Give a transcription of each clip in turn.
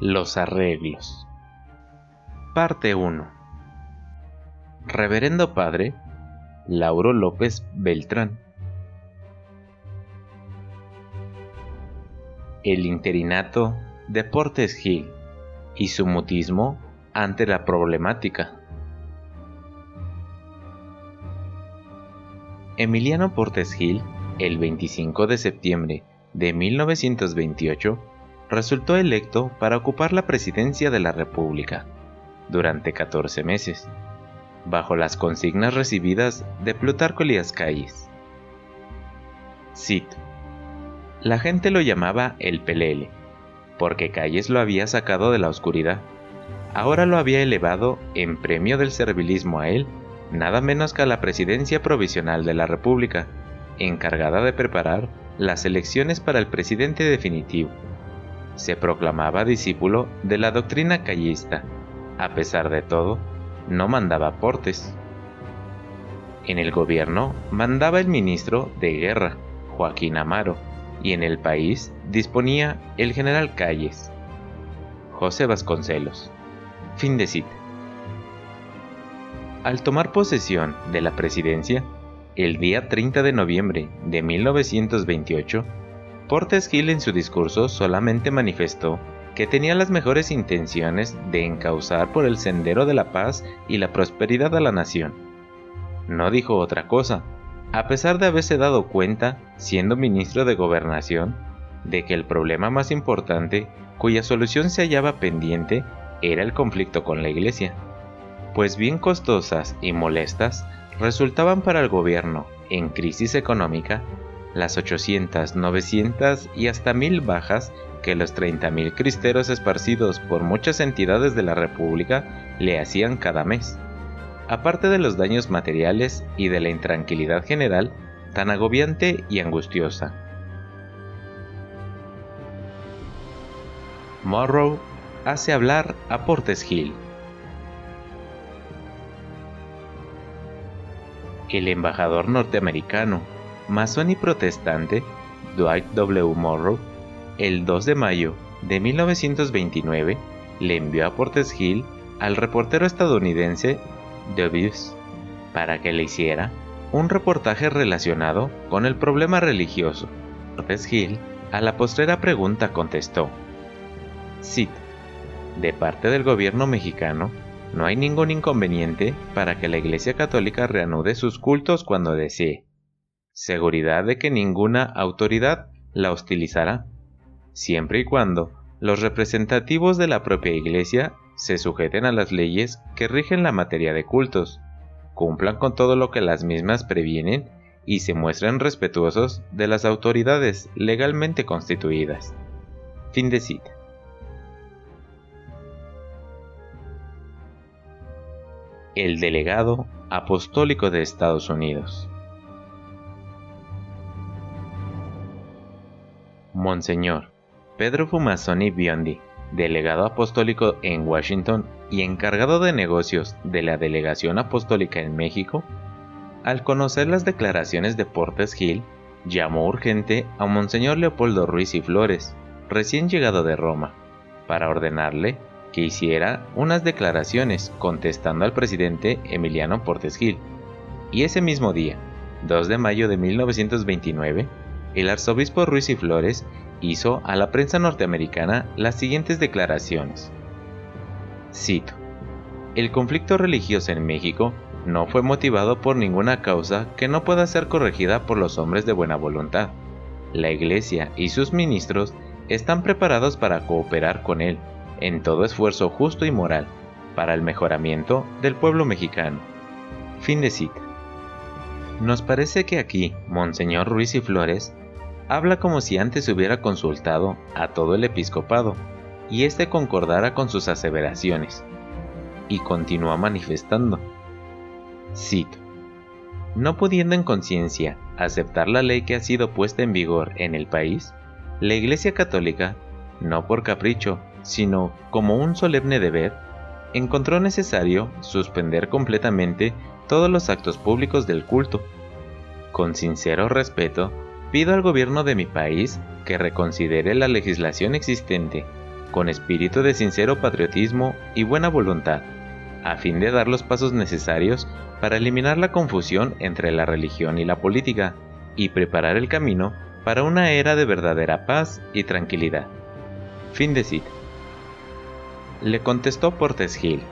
Los arreglos. Parte 1. Reverendo Padre Lauro López Beltrán. El interinato de Portes Gil y su mutismo ante la problemática. Emiliano Portes Gil, el 25 de septiembre de 1928, resultó electo para ocupar la presidencia de la República durante 14 meses, bajo las consignas recibidas de Plutarco Elías Calles. Cito. La gente lo llamaba el Pelele, porque Calles lo había sacado de la oscuridad. Ahora lo había elevado en premio del servilismo a él, nada menos que a la presidencia provisional de la República, encargada de preparar las elecciones para el presidente definitivo se proclamaba discípulo de la doctrina callista. A pesar de todo, no mandaba aportes. En el gobierno mandaba el ministro de Guerra, Joaquín Amaro, y en el país disponía el general Calles. José Vasconcelos. Fin de cita. Al tomar posesión de la presidencia, el día 30 de noviembre de 1928, Portes Gil en su discurso solamente manifestó que tenía las mejores intenciones de encauzar por el sendero de la paz y la prosperidad a la nación. No dijo otra cosa, a pesar de haberse dado cuenta, siendo ministro de Gobernación, de que el problema más importante cuya solución se hallaba pendiente era el conflicto con la Iglesia, pues bien costosas y molestas resultaban para el gobierno en crisis económica las 800, 900 y hasta 1000 bajas que los 30.000 cristeros esparcidos por muchas entidades de la República le hacían cada mes, aparte de los daños materiales y de la intranquilidad general tan agobiante y angustiosa. Morrow hace hablar a Portes Hill. El embajador norteamericano masón y protestante Dwight W. Morrow, el 2 de mayo de 1929 le envió a Portes Hill al reportero estadounidense Davis para que le hiciera un reportaje relacionado con el problema religioso. Portes Hill a la postrera pregunta contestó, cito, de parte del gobierno mexicano, no hay ningún inconveniente para que la Iglesia Católica reanude sus cultos cuando desee seguridad de que ninguna autoridad la hostilizará, siempre y cuando los representativos de la propia Iglesia se sujeten a las leyes que rigen la materia de cultos, cumplan con todo lo que las mismas previenen y se muestren respetuosos de las autoridades legalmente constituidas. Fin de cita. El delegado apostólico de Estados Unidos. Monseñor Pedro Fumasoni Biondi, delegado apostólico en Washington y encargado de negocios de la Delegación Apostólica en México, al conocer las declaraciones de Portes Gil, llamó urgente a Monseñor Leopoldo Ruiz y Flores, recién llegado de Roma, para ordenarle que hiciera unas declaraciones contestando al presidente Emiliano Portes Gil. Y ese mismo día, 2 de mayo de 1929, el arzobispo Ruiz y Flores hizo a la prensa norteamericana las siguientes declaraciones. Cito, el conflicto religioso en México no fue motivado por ninguna causa que no pueda ser corregida por los hombres de buena voluntad. La Iglesia y sus ministros están preparados para cooperar con él en todo esfuerzo justo y moral para el mejoramiento del pueblo mexicano. Fin de cita. Nos parece que aquí, Monseñor Ruiz y Flores habla como si antes hubiera consultado a todo el episcopado, y éste concordara con sus aseveraciones, y continúa manifestando. Cito. No pudiendo en conciencia aceptar la ley que ha sido puesta en vigor en el país, la Iglesia Católica, no por capricho, sino como un solemne deber, encontró necesario suspender completamente todos los actos públicos del culto. Con sincero respeto, pido al gobierno de mi país que reconsidere la legislación existente, con espíritu de sincero patriotismo y buena voluntad, a fin de dar los pasos necesarios para eliminar la confusión entre la religión y la política, y preparar el camino para una era de verdadera paz y tranquilidad. Fin de cita. Le contestó Portes Gil.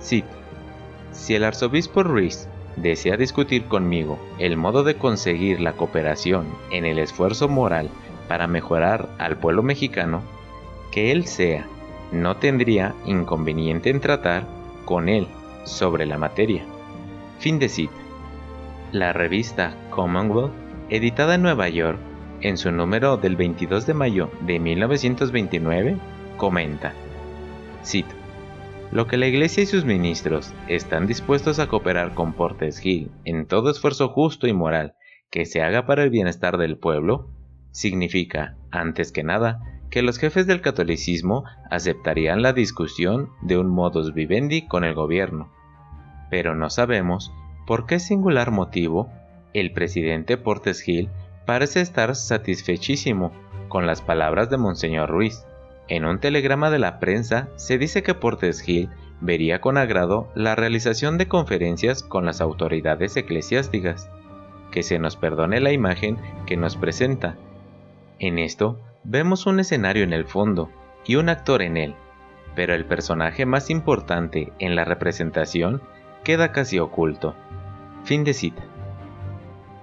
Cito. Si el arzobispo Ruiz desea discutir conmigo el modo de conseguir la cooperación en el esfuerzo moral para mejorar al pueblo mexicano, que él sea, no tendría inconveniente en tratar con él sobre la materia. Fin de cita. La revista Commonwealth, editada en Nueva York, en su número del 22 de mayo de 1929, comenta, cito, lo que la Iglesia y sus ministros están dispuestos a cooperar con Portes Gil en todo esfuerzo justo y moral que se haga para el bienestar del pueblo, significa, antes que nada, que los jefes del catolicismo aceptarían la discusión de un modus vivendi con el gobierno. Pero no sabemos por qué singular motivo el presidente Portes Gil parece estar satisfechísimo con las palabras de Monseñor Ruiz. En un telegrama de la prensa se dice que Portes Gil vería con agrado la realización de conferencias con las autoridades eclesiásticas. Que se nos perdone la imagen que nos presenta. En esto vemos un escenario en el fondo y un actor en él, pero el personaje más importante en la representación queda casi oculto. Fin de cita.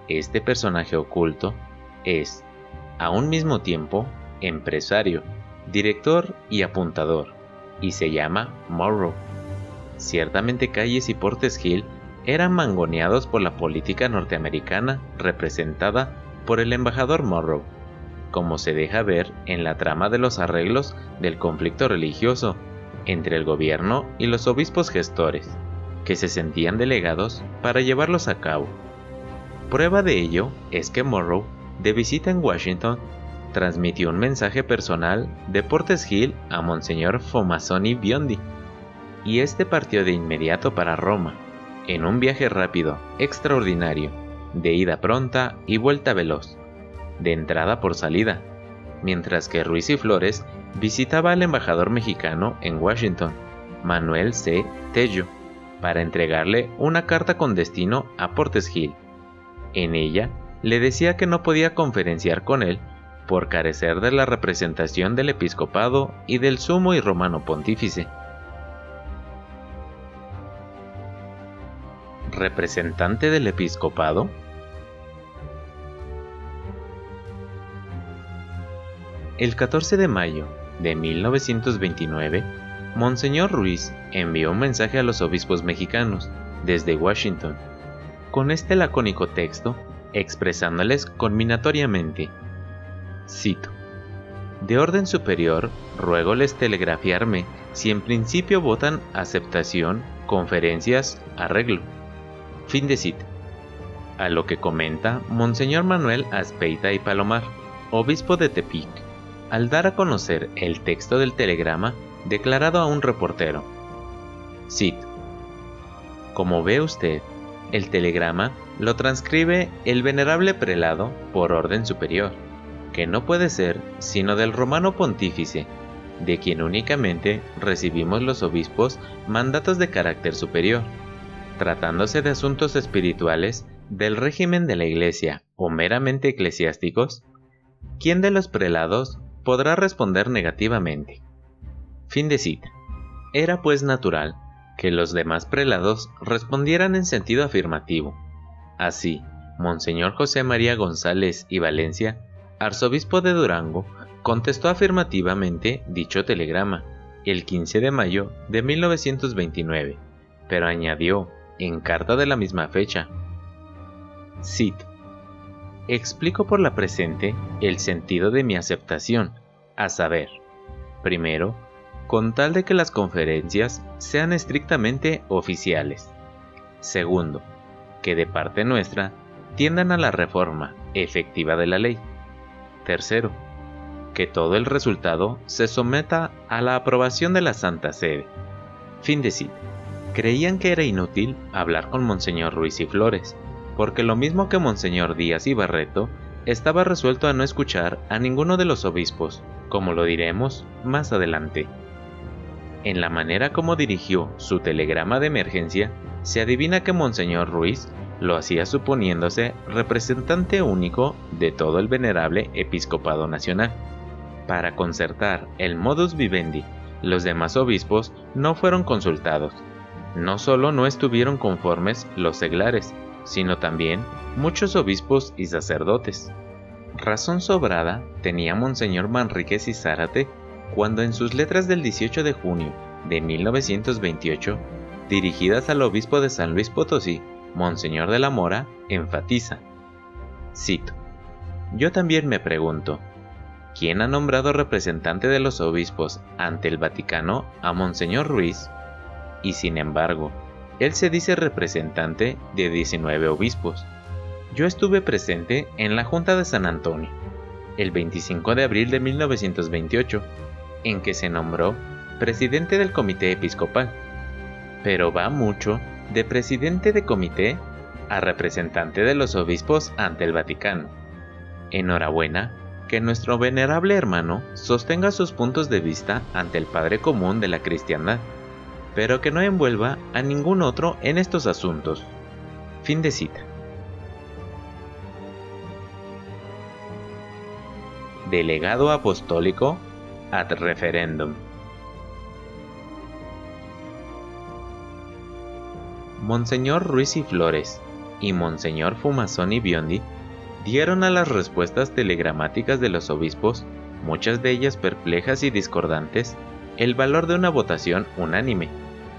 Este personaje oculto es, a un mismo tiempo, empresario, director y apuntador, y se llama Morrow. Ciertamente Calles y Portes Hill eran mangoneados por la política norteamericana representada por el embajador Morrow, como se deja ver en la trama de los arreglos del conflicto religioso entre el gobierno y los obispos gestores, que se sentían delegados para llevarlos a cabo. Prueba de ello es que Morrow, de visita en Washington, transmitió un mensaje personal de Portes Hill a Monseñor Fomasoni Biondi, y este partió de inmediato para Roma, en un viaje rápido, extraordinario, de ida pronta y vuelta veloz, de entrada por salida, mientras que Ruiz y Flores visitaba al embajador mexicano en Washington, Manuel C. Tello, para entregarle una carta con destino a Portes Hill. En ella le decía que no podía conferenciar con él por carecer de la representación del episcopado y del sumo y romano pontífice. ¿Representante del episcopado? El 14 de mayo de 1929, Monseñor Ruiz envió un mensaje a los obispos mexicanos desde Washington con este lacónico texto, expresándoles conminatoriamente, cito, De orden superior, ruegoles telegrafiarme si en principio votan aceptación, conferencias, arreglo. Fin de cita. A lo que comenta Monseñor Manuel Aspeita y Palomar, obispo de Tepic, al dar a conocer el texto del telegrama declarado a un reportero. Cito. Como ve usted, el telegrama lo transcribe el venerable prelado por orden superior, que no puede ser sino del romano pontífice, de quien únicamente recibimos los obispos mandatos de carácter superior, tratándose de asuntos espirituales del régimen de la Iglesia o meramente eclesiásticos, ¿quién de los prelados podrá responder negativamente? Fin de cita. Era pues natural que los demás prelados respondieran en sentido afirmativo. Así, Monseñor José María González y Valencia, arzobispo de Durango, contestó afirmativamente dicho telegrama el 15 de mayo de 1929, pero añadió, en carta de la misma fecha, cito, Explico por la presente el sentido de mi aceptación, a saber, Primero, con tal de que las conferencias sean estrictamente oficiales. Segundo, que de parte nuestra tiendan a la reforma efectiva de la ley. Tercero, que todo el resultado se someta a la aprobación de la Santa Sede. Fin de cita. Creían que era inútil hablar con Monseñor Ruiz y Flores, porque lo mismo que Monseñor Díaz y Barreto, estaba resuelto a no escuchar a ninguno de los obispos, como lo diremos más adelante. En la manera como dirigió su telegrama de emergencia, se adivina que Monseñor Ruiz lo hacía suponiéndose representante único de todo el venerable episcopado nacional. Para concertar el modus vivendi, los demás obispos no fueron consultados. No solo no estuvieron conformes los seglares, sino también muchos obispos y sacerdotes. Razón sobrada tenía Monseñor Manríquez y Zárate cuando en sus letras del 18 de junio de 1928, dirigidas al obispo de San Luis Potosí, Monseñor de la Mora, enfatiza, cito, Yo también me pregunto, ¿quién ha nombrado representante de los obispos ante el Vaticano a Monseñor Ruiz? Y sin embargo, él se dice representante de 19 obispos. Yo estuve presente en la Junta de San Antonio, el 25 de abril de 1928, en que se nombró presidente del comité episcopal. Pero va mucho de presidente de comité a representante de los obispos ante el Vaticano. Enhorabuena que nuestro venerable hermano sostenga sus puntos de vista ante el Padre común de la cristiandad, pero que no envuelva a ningún otro en estos asuntos. Fin de cita. Delegado Apostólico ad referendum. Monseñor Ruiz y Flores y Monseñor Fumazón y Biondi dieron a las respuestas telegramáticas de los obispos, muchas de ellas perplejas y discordantes, el valor de una votación unánime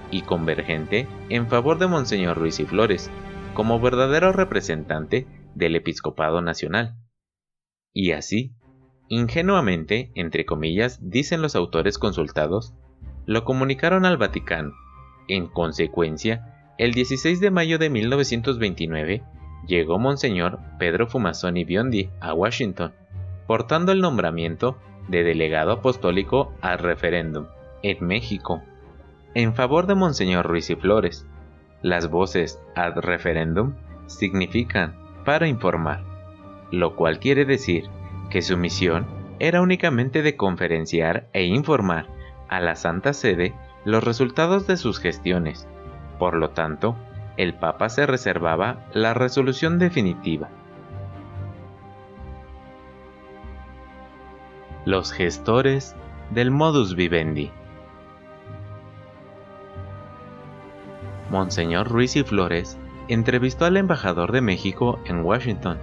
y convergente en favor de Monseñor Ruiz y Flores, como verdadero representante del episcopado nacional. Y así, ingenuamente, entre comillas, dicen los autores consultados, lo comunicaron al Vaticano. En consecuencia, el 16 de mayo de 1929 llegó Monseñor Pedro Fumazoni Biondi a Washington, portando el nombramiento de delegado apostólico al referéndum en México, en favor de Monseñor Ruiz y Flores. Las voces ad referéndum significan para informar, lo cual quiere decir que su misión era únicamente de conferenciar e informar a la Santa Sede los resultados de sus gestiones por lo tanto, el Papa se reservaba la resolución definitiva. Los gestores del modus vivendi. Monseñor Ruiz y Flores entrevistó al embajador de México en Washington,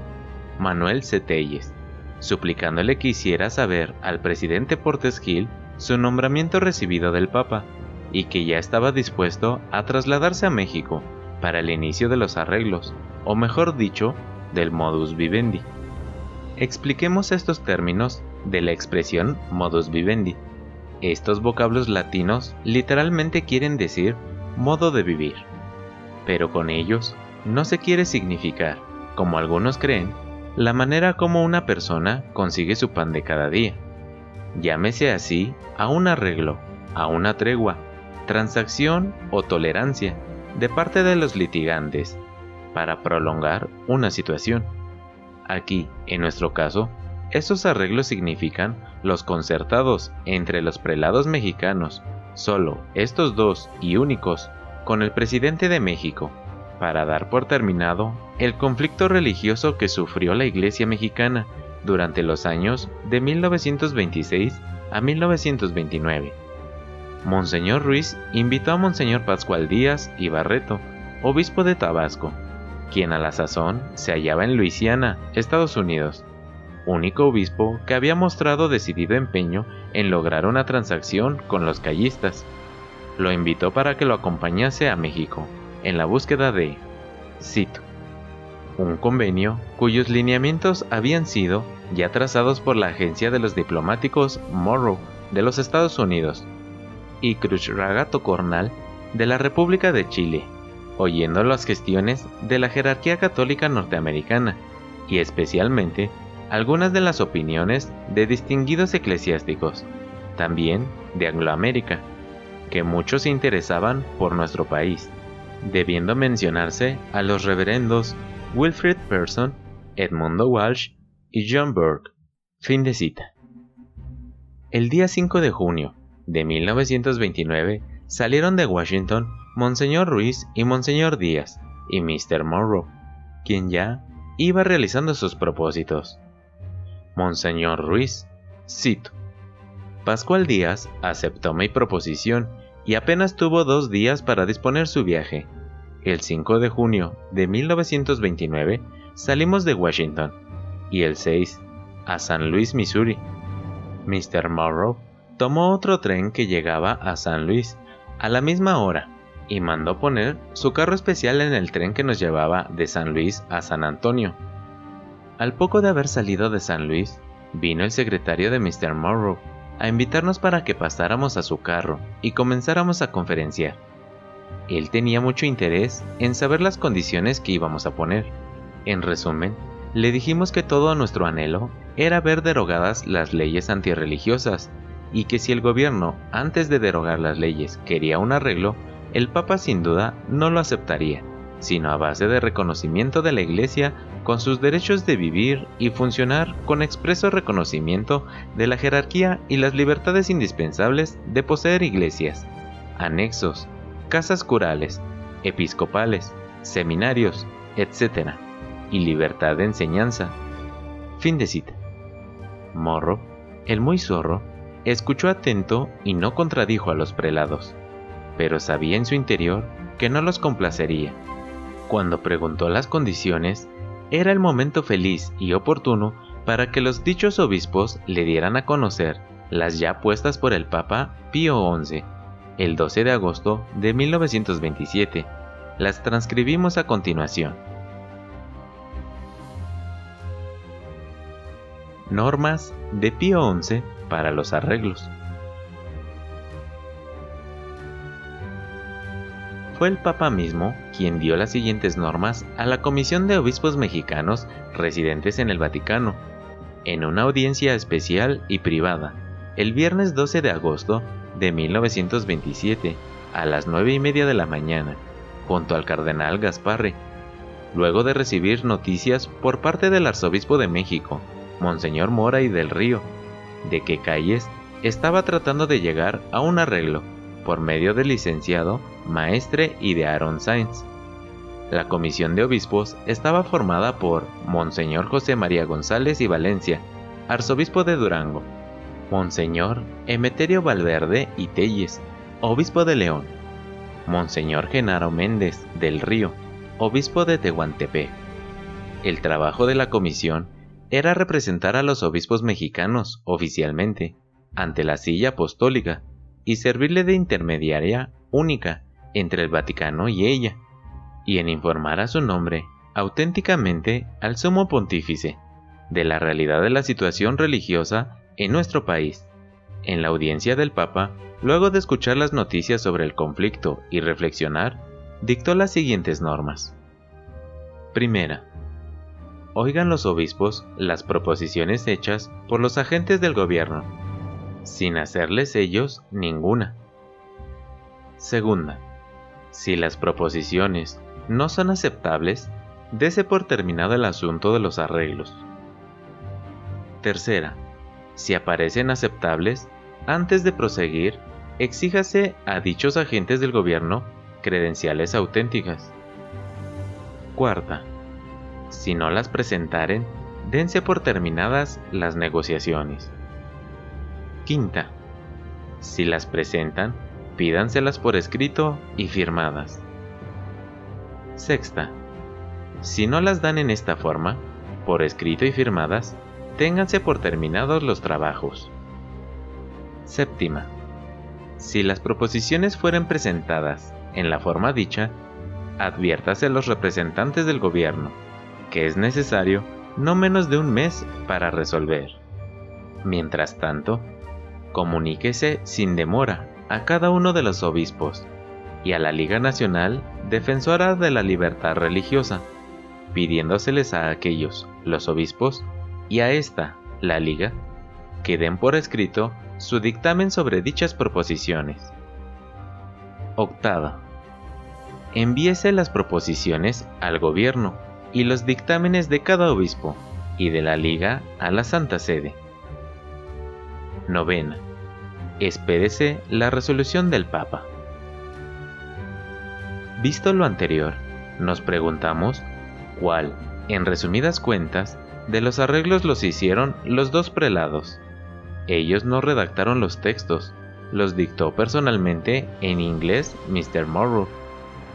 Manuel Cetelles, suplicándole que hiciera saber al presidente Portes Gil su nombramiento recibido del Papa y que ya estaba dispuesto a trasladarse a México para el inicio de los arreglos, o mejor dicho, del modus vivendi. Expliquemos estos términos de la expresión modus vivendi. Estos vocablos latinos literalmente quieren decir modo de vivir, pero con ellos no se quiere significar, como algunos creen, la manera como una persona consigue su pan de cada día. Llámese así a un arreglo, a una tregua, transacción o tolerancia de parte de los litigantes para prolongar una situación. Aquí, en nuestro caso, esos arreglos significan los concertados entre los prelados mexicanos, solo estos dos y únicos, con el presidente de México, para dar por terminado el conflicto religioso que sufrió la Iglesia mexicana durante los años de 1926 a 1929 Monseñor Ruiz invitó a Monseñor Pascual Díaz y Barreto, obispo de Tabasco, quien a la sazón se hallaba en Luisiana, Estados Unidos, único obispo que había mostrado decidido empeño en lograr una transacción con los callistas. Lo invitó para que lo acompañase a México, en la búsqueda de, cito, un convenio cuyos lineamientos habían sido ya trazados por la agencia de los diplomáticos Morrow de los Estados Unidos y Khrushchev Tocornal de la República de Chile, oyendo las gestiones de la jerarquía católica norteamericana y especialmente algunas de las opiniones de distinguidos eclesiásticos, también de Angloamérica, que muchos se interesaban por nuestro país, debiendo mencionarse a los reverendos Wilfrid Person, Edmundo Walsh y John Burke. Fin de cita. El día 5 de junio de 1929 salieron de Washington Monseñor Ruiz y Monseñor Díaz y Mr. Morrow, quien ya iba realizando sus propósitos. Monseñor Ruiz, cito, Pascual Díaz aceptó mi proposición y apenas tuvo dos días para disponer su viaje. El 5 de junio de 1929 salimos de Washington y el 6 a San Luis, Missouri. Mr. Morrow tomó otro tren que llegaba a San Luis a la misma hora y mandó poner su carro especial en el tren que nos llevaba de San Luis a San Antonio. Al poco de haber salido de San Luis, vino el secretario de Mr. Morrow a invitarnos para que pasáramos a su carro y comenzáramos a conferenciar. Él tenía mucho interés en saber las condiciones que íbamos a poner. En resumen, le dijimos que todo nuestro anhelo era ver derogadas las leyes antirreligiosas y que si el gobierno, antes de derogar las leyes, quería un arreglo, el Papa sin duda no lo aceptaría, sino a base de reconocimiento de la Iglesia con sus derechos de vivir y funcionar con expreso reconocimiento de la jerarquía y las libertades indispensables de poseer iglesias, anexos, casas curales, episcopales, seminarios, etc., y libertad de enseñanza. Fin de cita. Morro, el muy zorro, escuchó atento y no contradijo a los prelados pero sabía en su interior que no los complacería. Cuando preguntó las condiciones, era el momento feliz y oportuno para que los dichos obispos le dieran a conocer las ya puestas por el Papa Pío XI, el 12 de agosto de 1927. Las transcribimos a continuación. Normas de Pío XI para los arreglos. Fue el Papa mismo quien dio las siguientes normas a la Comisión de Obispos Mexicanos residentes en el Vaticano, en una audiencia especial y privada, el viernes 12 de agosto de 1927, a las 9 y media de la mañana, junto al cardenal Gasparri, luego de recibir noticias por parte del arzobispo de México, Monseñor Mora y del Río, de que Calles estaba tratando de llegar a un arreglo por medio del licenciado, maestre y de Aaron Sainz. La comisión de obispos estaba formada por Monseñor José María González y Valencia, arzobispo de Durango, Monseñor Emeterio Valverde y Telles, obispo de León, Monseñor Genaro Méndez del Río, obispo de Tehuantepec. El trabajo de la comisión era representar a los obispos mexicanos oficialmente ante la silla apostólica y servirle de intermediaria única entre el Vaticano y ella, y en informar a su nombre auténticamente al sumo pontífice de la realidad de la situación religiosa en nuestro país. En la audiencia del Papa, luego de escuchar las noticias sobre el conflicto y reflexionar, dictó las siguientes normas. Primera. Oigan los obispos las proposiciones hechas por los agentes del gobierno sin hacerles ellos ninguna. Segunda, si las proposiciones no son aceptables, dese por terminado el asunto de los arreglos. Tercera, si aparecen aceptables, antes de proseguir, exíjase a dichos agentes del gobierno credenciales auténticas. Cuarta, si no las presentaren, dense por terminadas las negociaciones. Quinta. Si las presentan, pídanselas por escrito y firmadas. Sexta. Si no las dan en esta forma, por escrito y firmadas, ténganse por terminados los trabajos. Séptima. Si las proposiciones fueren presentadas en la forma dicha, adviértase a los representantes del gobierno que es necesario no menos de un mes para resolver. Mientras tanto, comuníquese sin demora a cada uno de los obispos y a la Liga Nacional Defensora de la Libertad Religiosa, pidiéndoseles a aquellos, los obispos, y a esta, la Liga, que den por escrito su dictamen sobre dichas proposiciones. Octava. Envíese las proposiciones al gobierno y los dictámenes de cada obispo y de la Liga a la Santa Sede. Novena. Espérese la resolución del Papa. Visto lo anterior, nos preguntamos cuál, en resumidas cuentas, de los arreglos los hicieron los dos prelados. Ellos no redactaron los textos, los dictó personalmente en inglés Mr. Morrow,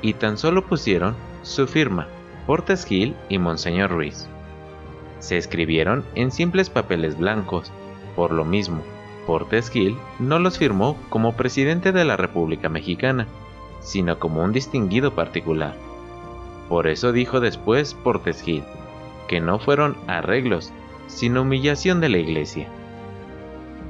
y tan solo pusieron su firma, Portes Gil y Monseñor Ruiz. Se escribieron en simples papeles blancos, por lo mismo, Portes Gil no los firmó como presidente de la República Mexicana, sino como un distinguido particular. Por eso dijo después Portes Gil, que no fueron arreglos, sino humillación de la Iglesia.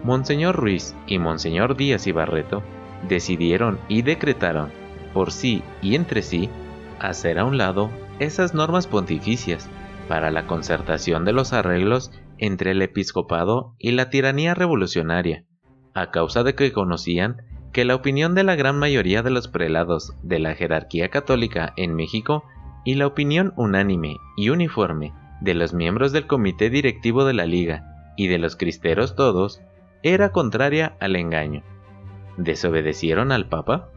Monseñor Ruiz y Monseñor Díaz y Barreto decidieron y decretaron, por sí y entre sí, hacer a un lado esas normas pontificias para la concertación de los arreglos entre el episcopado y la tiranía revolucionaria, a causa de que conocían que la opinión de la gran mayoría de los prelados de la jerarquía católica en México y la opinión unánime y uniforme de los miembros del comité directivo de la Liga y de los cristeros todos era contraria al engaño. ¿Desobedecieron al Papa?